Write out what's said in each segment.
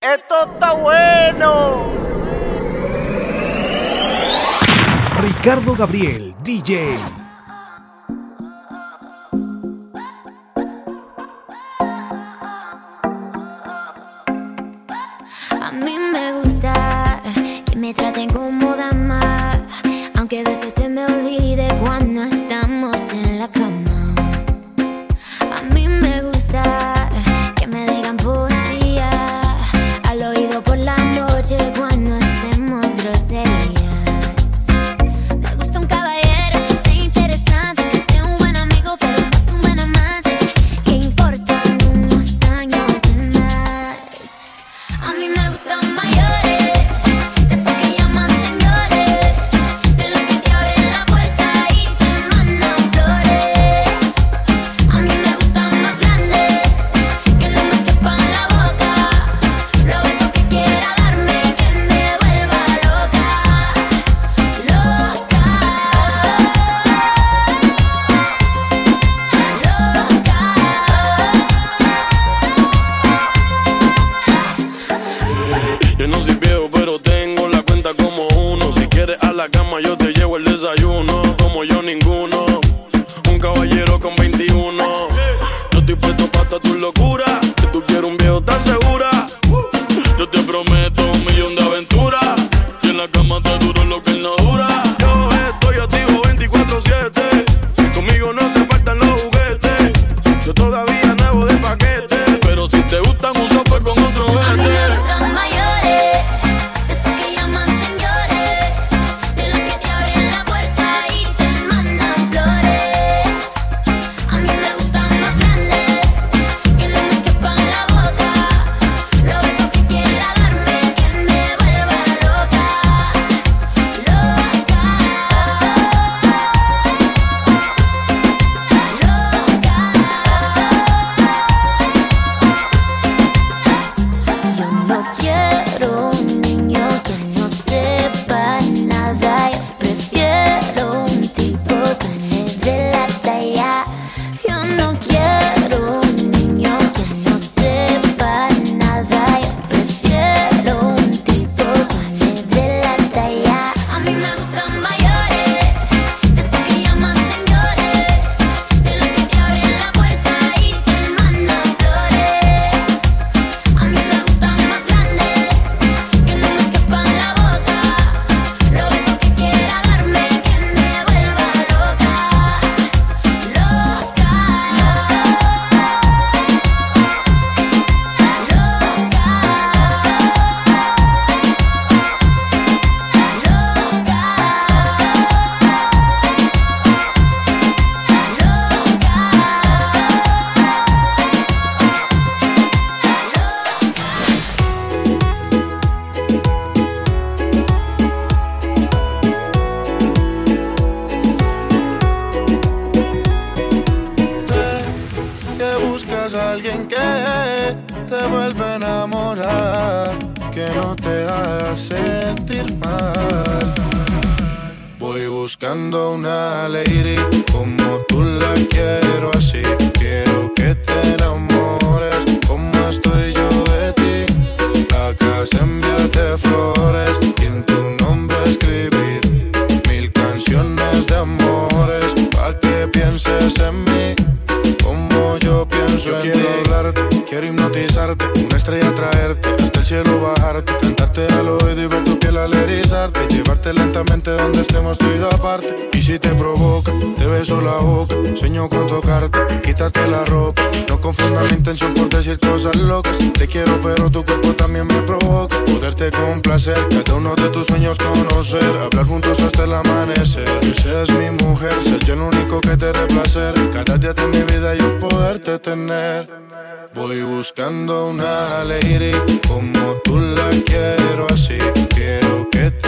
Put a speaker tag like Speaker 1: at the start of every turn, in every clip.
Speaker 1: ¡Esto está bueno!
Speaker 2: Ricardo Gabriel, DJ.
Speaker 3: the mic. una estrella traerte, hasta el cielo bajarte, cantarte al oído y llevarte lentamente donde estemos tú y aparte. Y si te provoca, te beso la boca, sueño con tocarte, quítate la ropa. No confunda mi intención por decir cosas locas. Te quiero, pero tu cuerpo también me provoca. Poderte complacer, cada uno de tus sueños conocer, hablar juntos hasta el amanecer. Que seas mi mujer, ser yo el único que te dé placer. Cada día de mi vida yo poderte tener. Voy buscando una lady como tú la quiero así. Quiero que te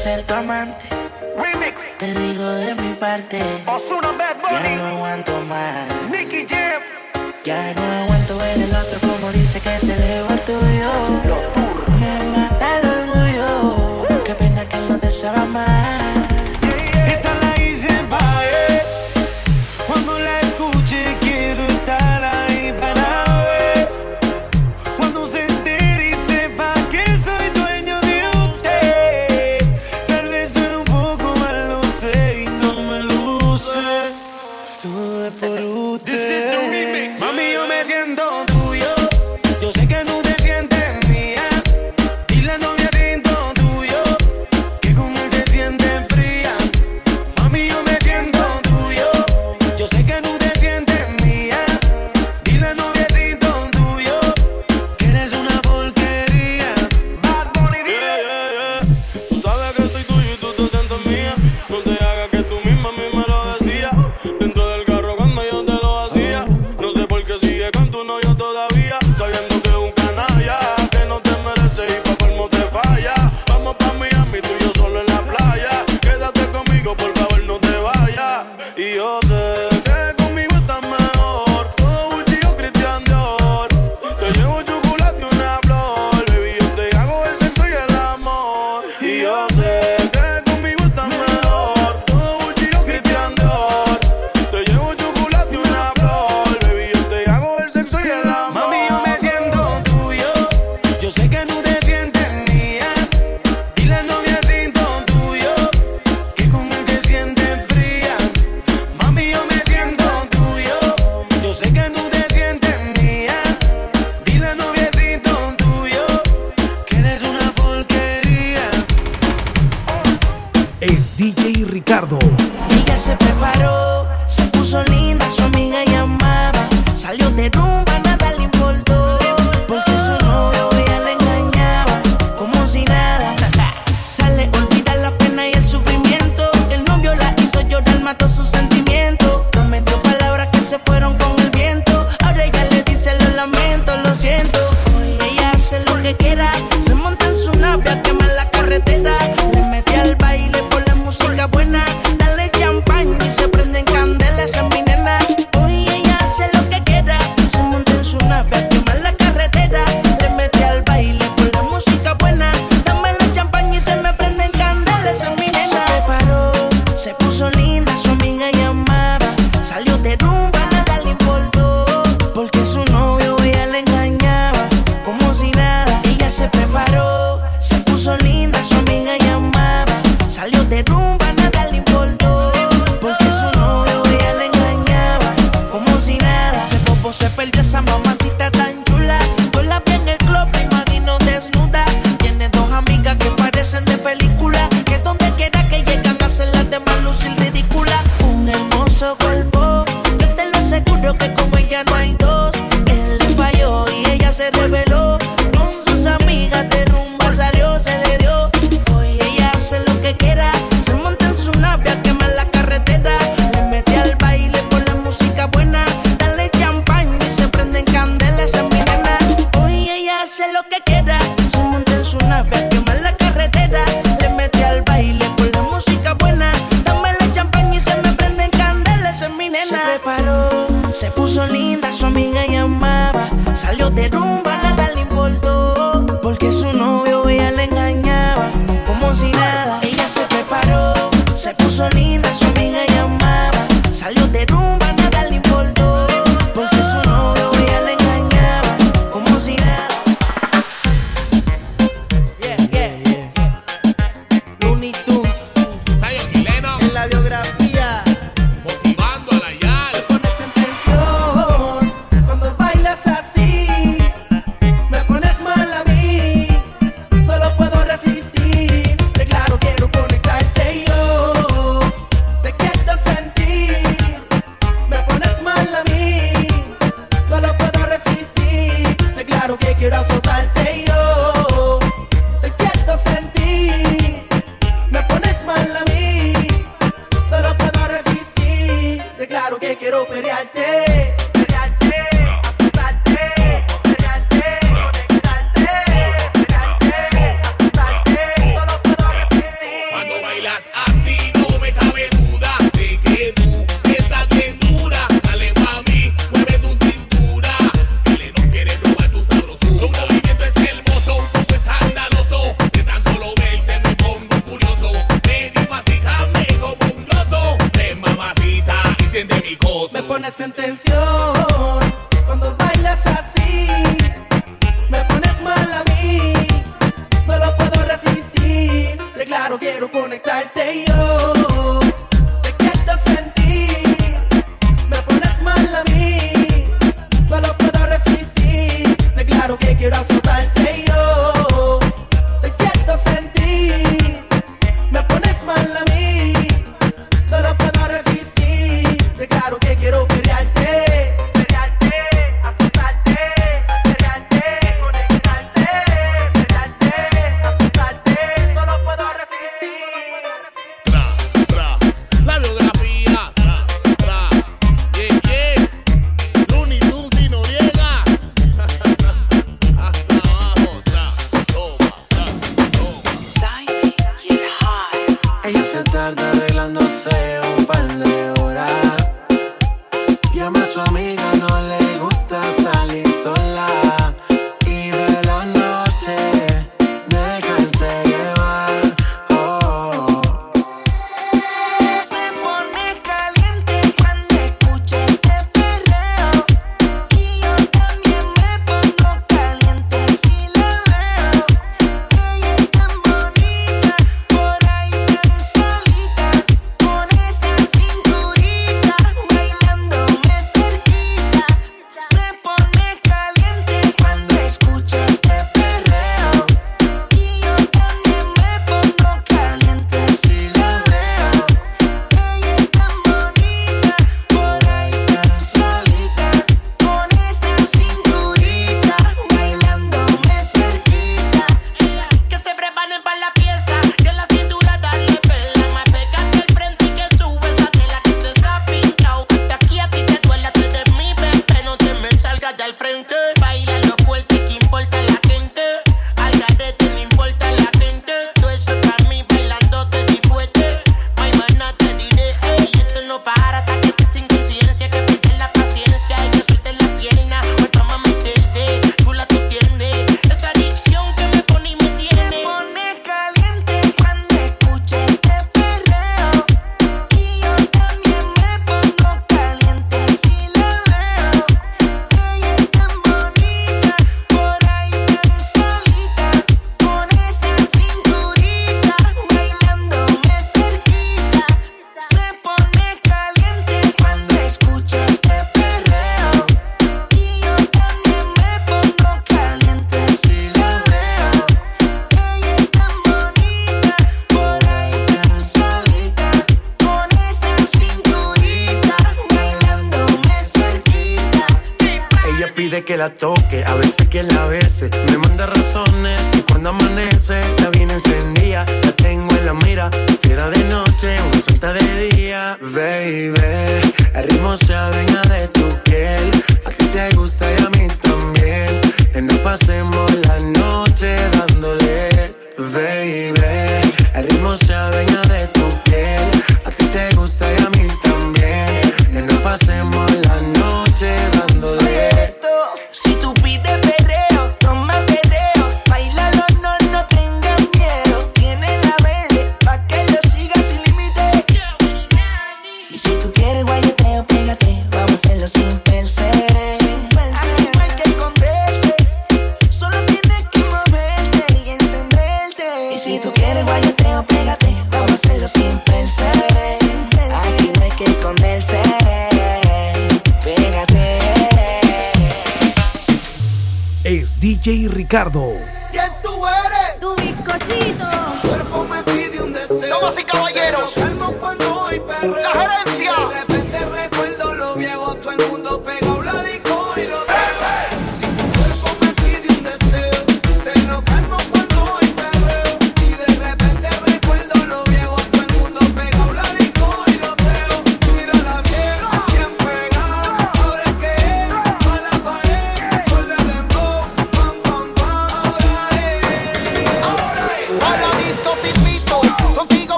Speaker 3: ser tu amante. Te digo de
Speaker 4: mi parte. Ya no aguanto más. Nicky Jam. Ya no
Speaker 1: aguanto ver el otro como
Speaker 4: dice que
Speaker 5: se eleva el
Speaker 3: tuyo. Me mata el orgullo. Qué pena que
Speaker 6: no te más.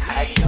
Speaker 6: Y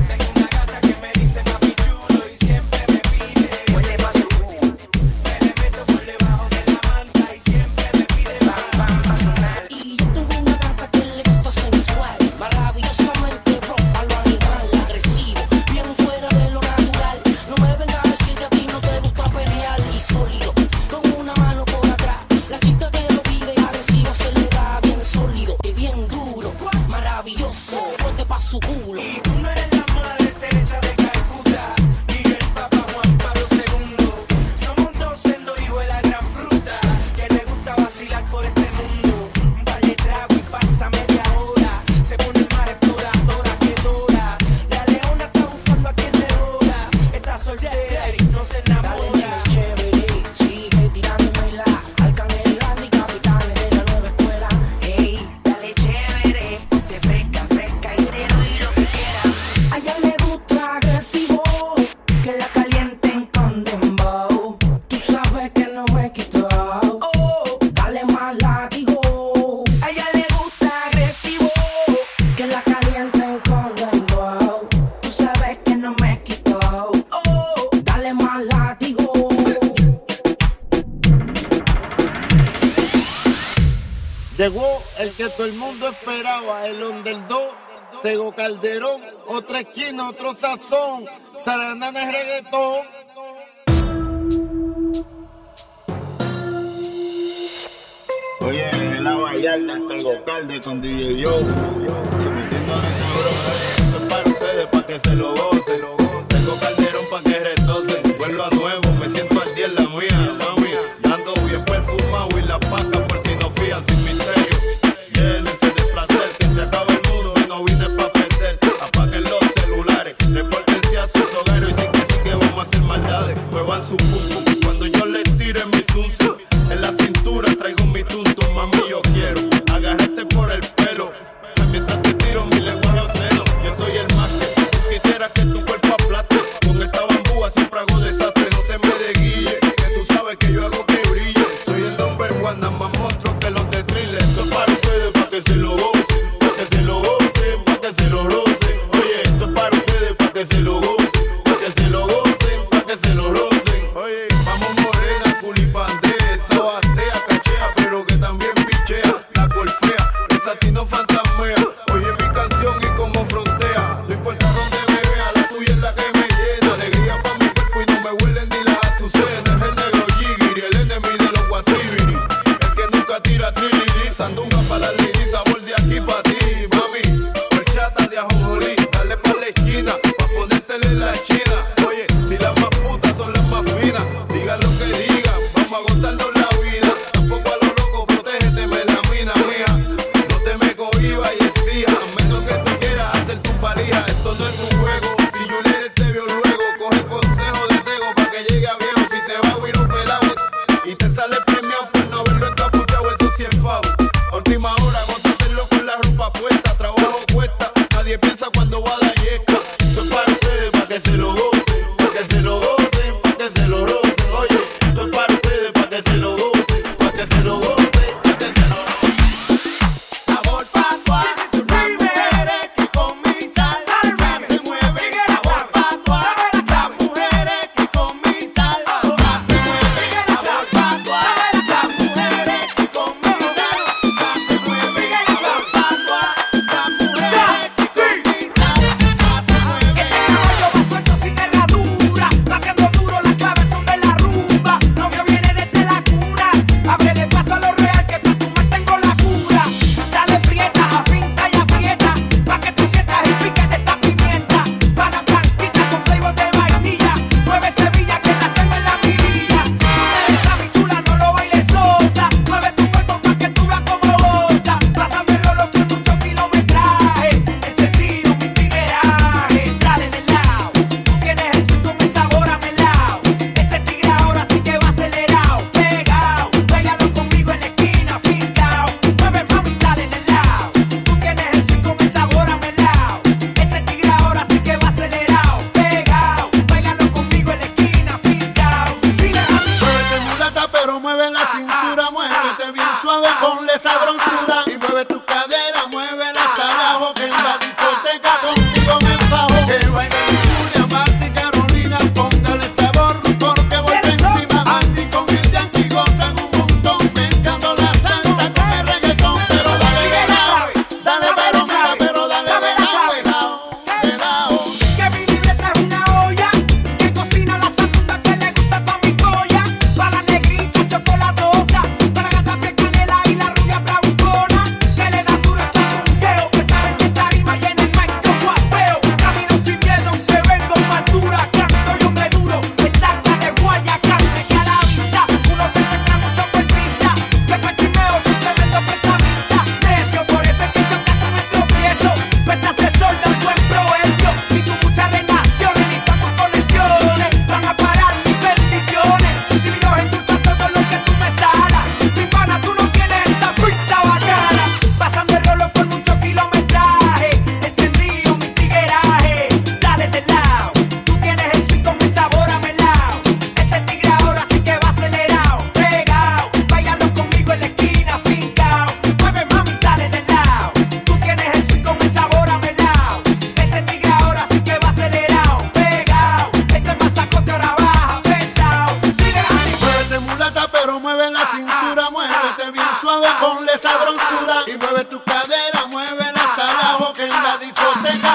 Speaker 7: Llegó el que todo el mundo esperaba, el underdog, Tego Calderón, otra esquina, otro sazón, Sarandana es reggaetón.
Speaker 8: Oye, en la Vallarta, Tego Calde con DJ Yo, se metiendo en el cabrón, esto es para ustedes, para que se lo gocen, Tego Calderón.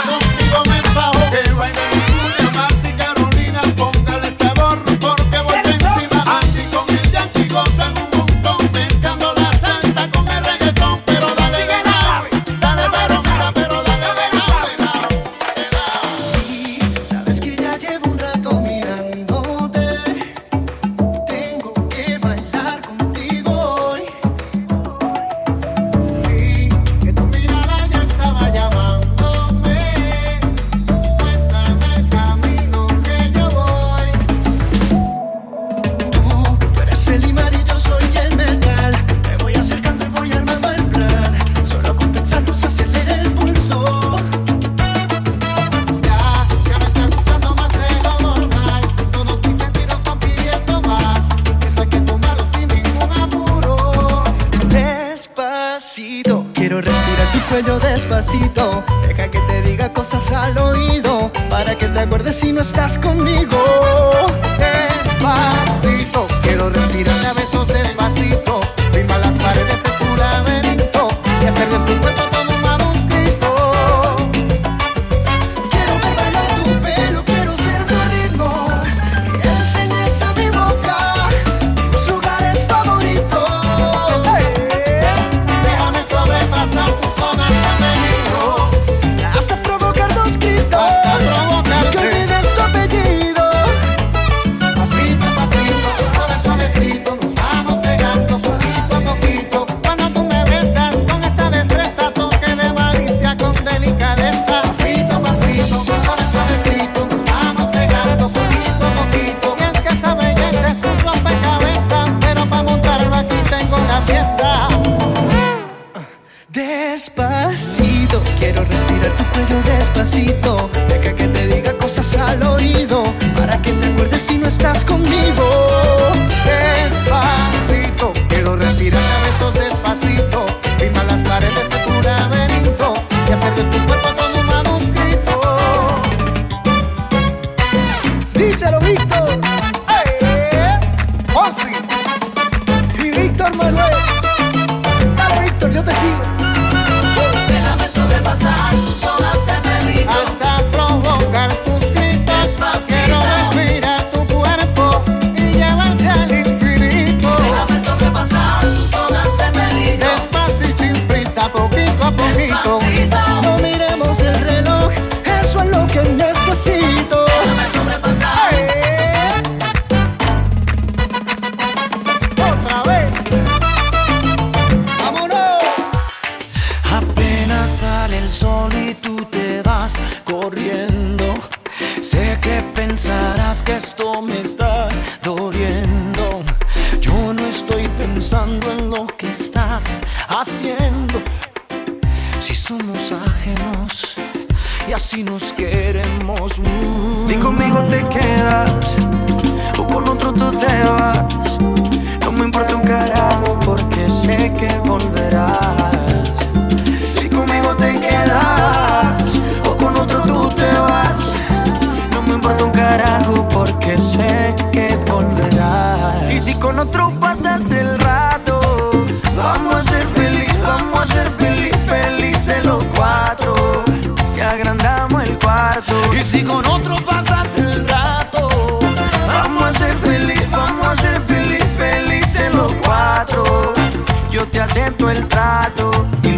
Speaker 8: Chicago.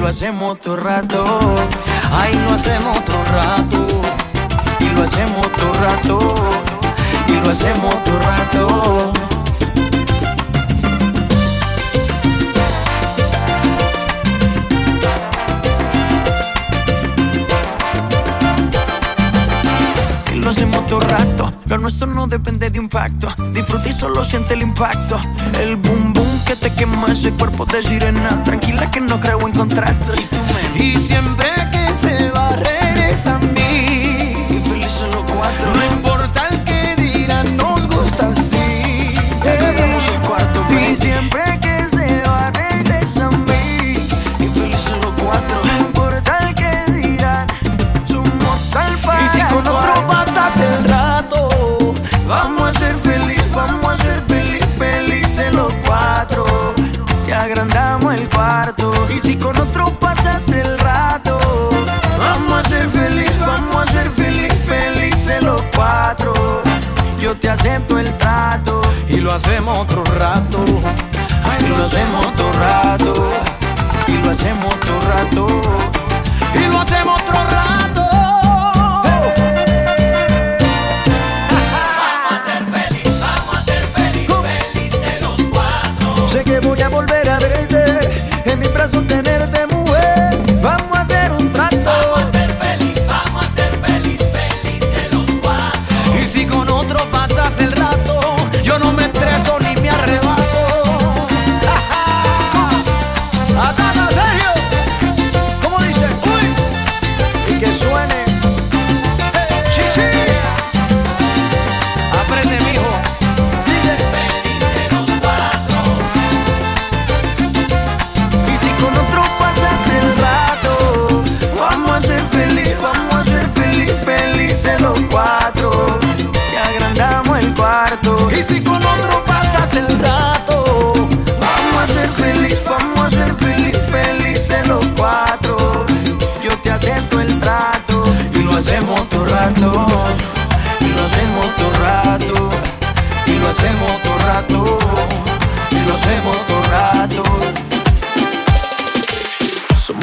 Speaker 8: lo
Speaker 9: hacemos todo rato.
Speaker 5: Ay, lo hacemos
Speaker 9: todo rato. Y lo hacemos todo rato. Y lo hacemos todo rato. Lo nuestro no depende de un pacto. Disfruta y solo siente el impacto. El boom boom que te quema ese cuerpo de sirena. Tranquila que no creo en contratos.
Speaker 5: Y siempre que se va, regresa a mí.
Speaker 6: Yo te acepto el trato y lo hacemos otro rato. Ay, lo hacemos otro rato. Y lo hacemos otro rato.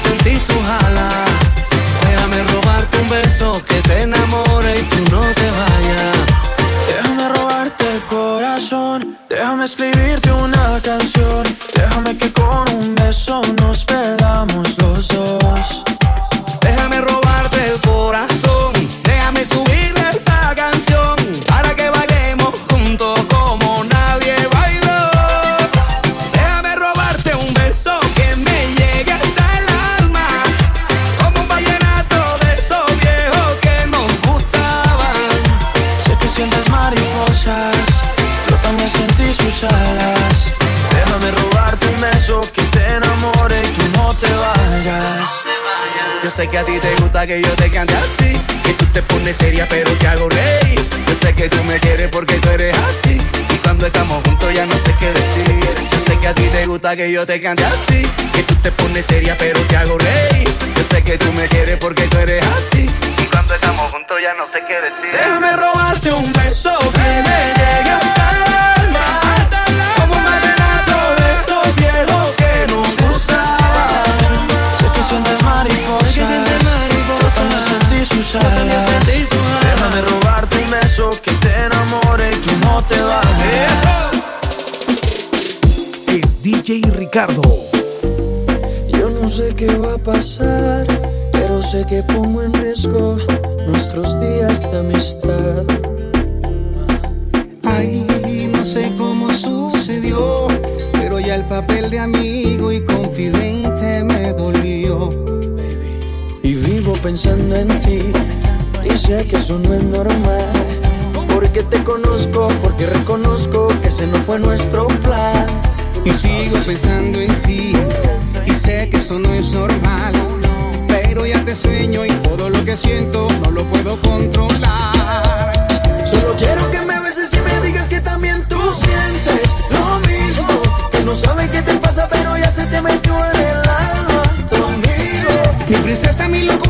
Speaker 10: Sentí su jala. Déjame robarte un beso que te enamore
Speaker 11: que yo te
Speaker 10: cante así. Que tú te pones seria pero te hago reír. Yo sé que tú me quieres porque tú eres así. Y cuando estamos juntos ya no sé qué decir.
Speaker 11: Déjame robarte un beso que me llegue hasta el alma. Como un vallenato de esos viejos que nos gustaban. Sé que sientes mariposas, yo también sentí sus alas. Déjame robarte un beso que te enamore y tú no te vayas.
Speaker 2: DJ Ricardo.
Speaker 9: Yo no sé qué va a pasar, pero sé que pongo en riesgo nuestros días de amistad.
Speaker 12: Ay, no sé cómo sucedió, pero ya el papel de amigo y confidente me dolió.
Speaker 9: Y vivo pensando en ti, y sé que eso no es normal. Porque te conozco, porque reconozco que ese no fue nuestro plan.
Speaker 12: Y sigo pensando en sí, y sé que eso no es normal. Pero ya te sueño y todo lo que siento no lo puedo controlar.
Speaker 9: Solo quiero que me beses y me digas que también tú sientes lo mismo. Que no sabes qué te pasa, pero ya se te metió en el alma. Conmigo.
Speaker 12: Mi princesa, mi locura,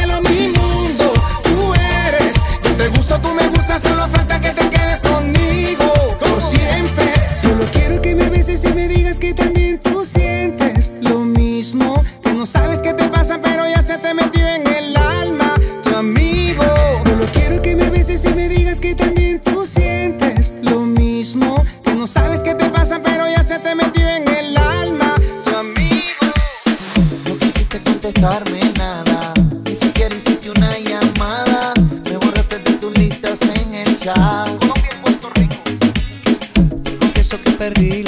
Speaker 10: perdí